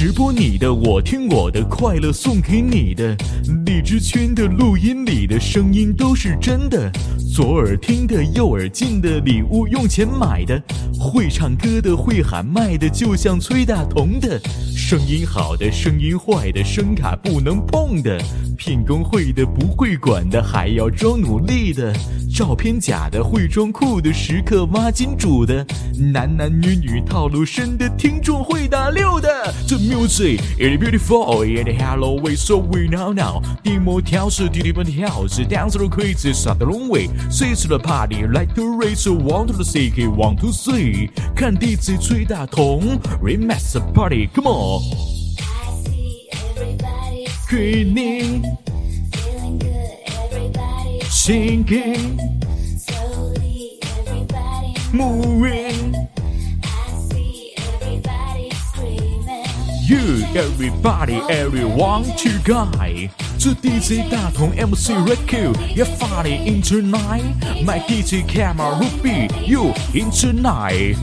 直播你的，我听我的，快乐送给你的。荔枝圈的录音里的声音都是真的，左耳听的，右耳进的，礼物用钱买的。会唱歌的，会喊麦的，就像崔大同的。声音好的，声音坏的，声卡不能碰的。骗工会的，不会管的，还要装努力的。照片假的，会装酷的，时刻挖金主的。男男女女套路深的，听众会打六的。The music is beautiful and hello we so we now now。地模调试，弟弟们跳是 dance the crazy start the long way。随时的 party like the race one to the city one to three。看 DJ 吹大同 remix the on。See 给你 feeling good, everybody's 心给 slowly, everybody's moving。 I see everybody screaming. You, everybody, everyone to guy. 这 DJ 大同 MC Red Q 也发你 in tonight. My DJ camera Ruby, you in tonight.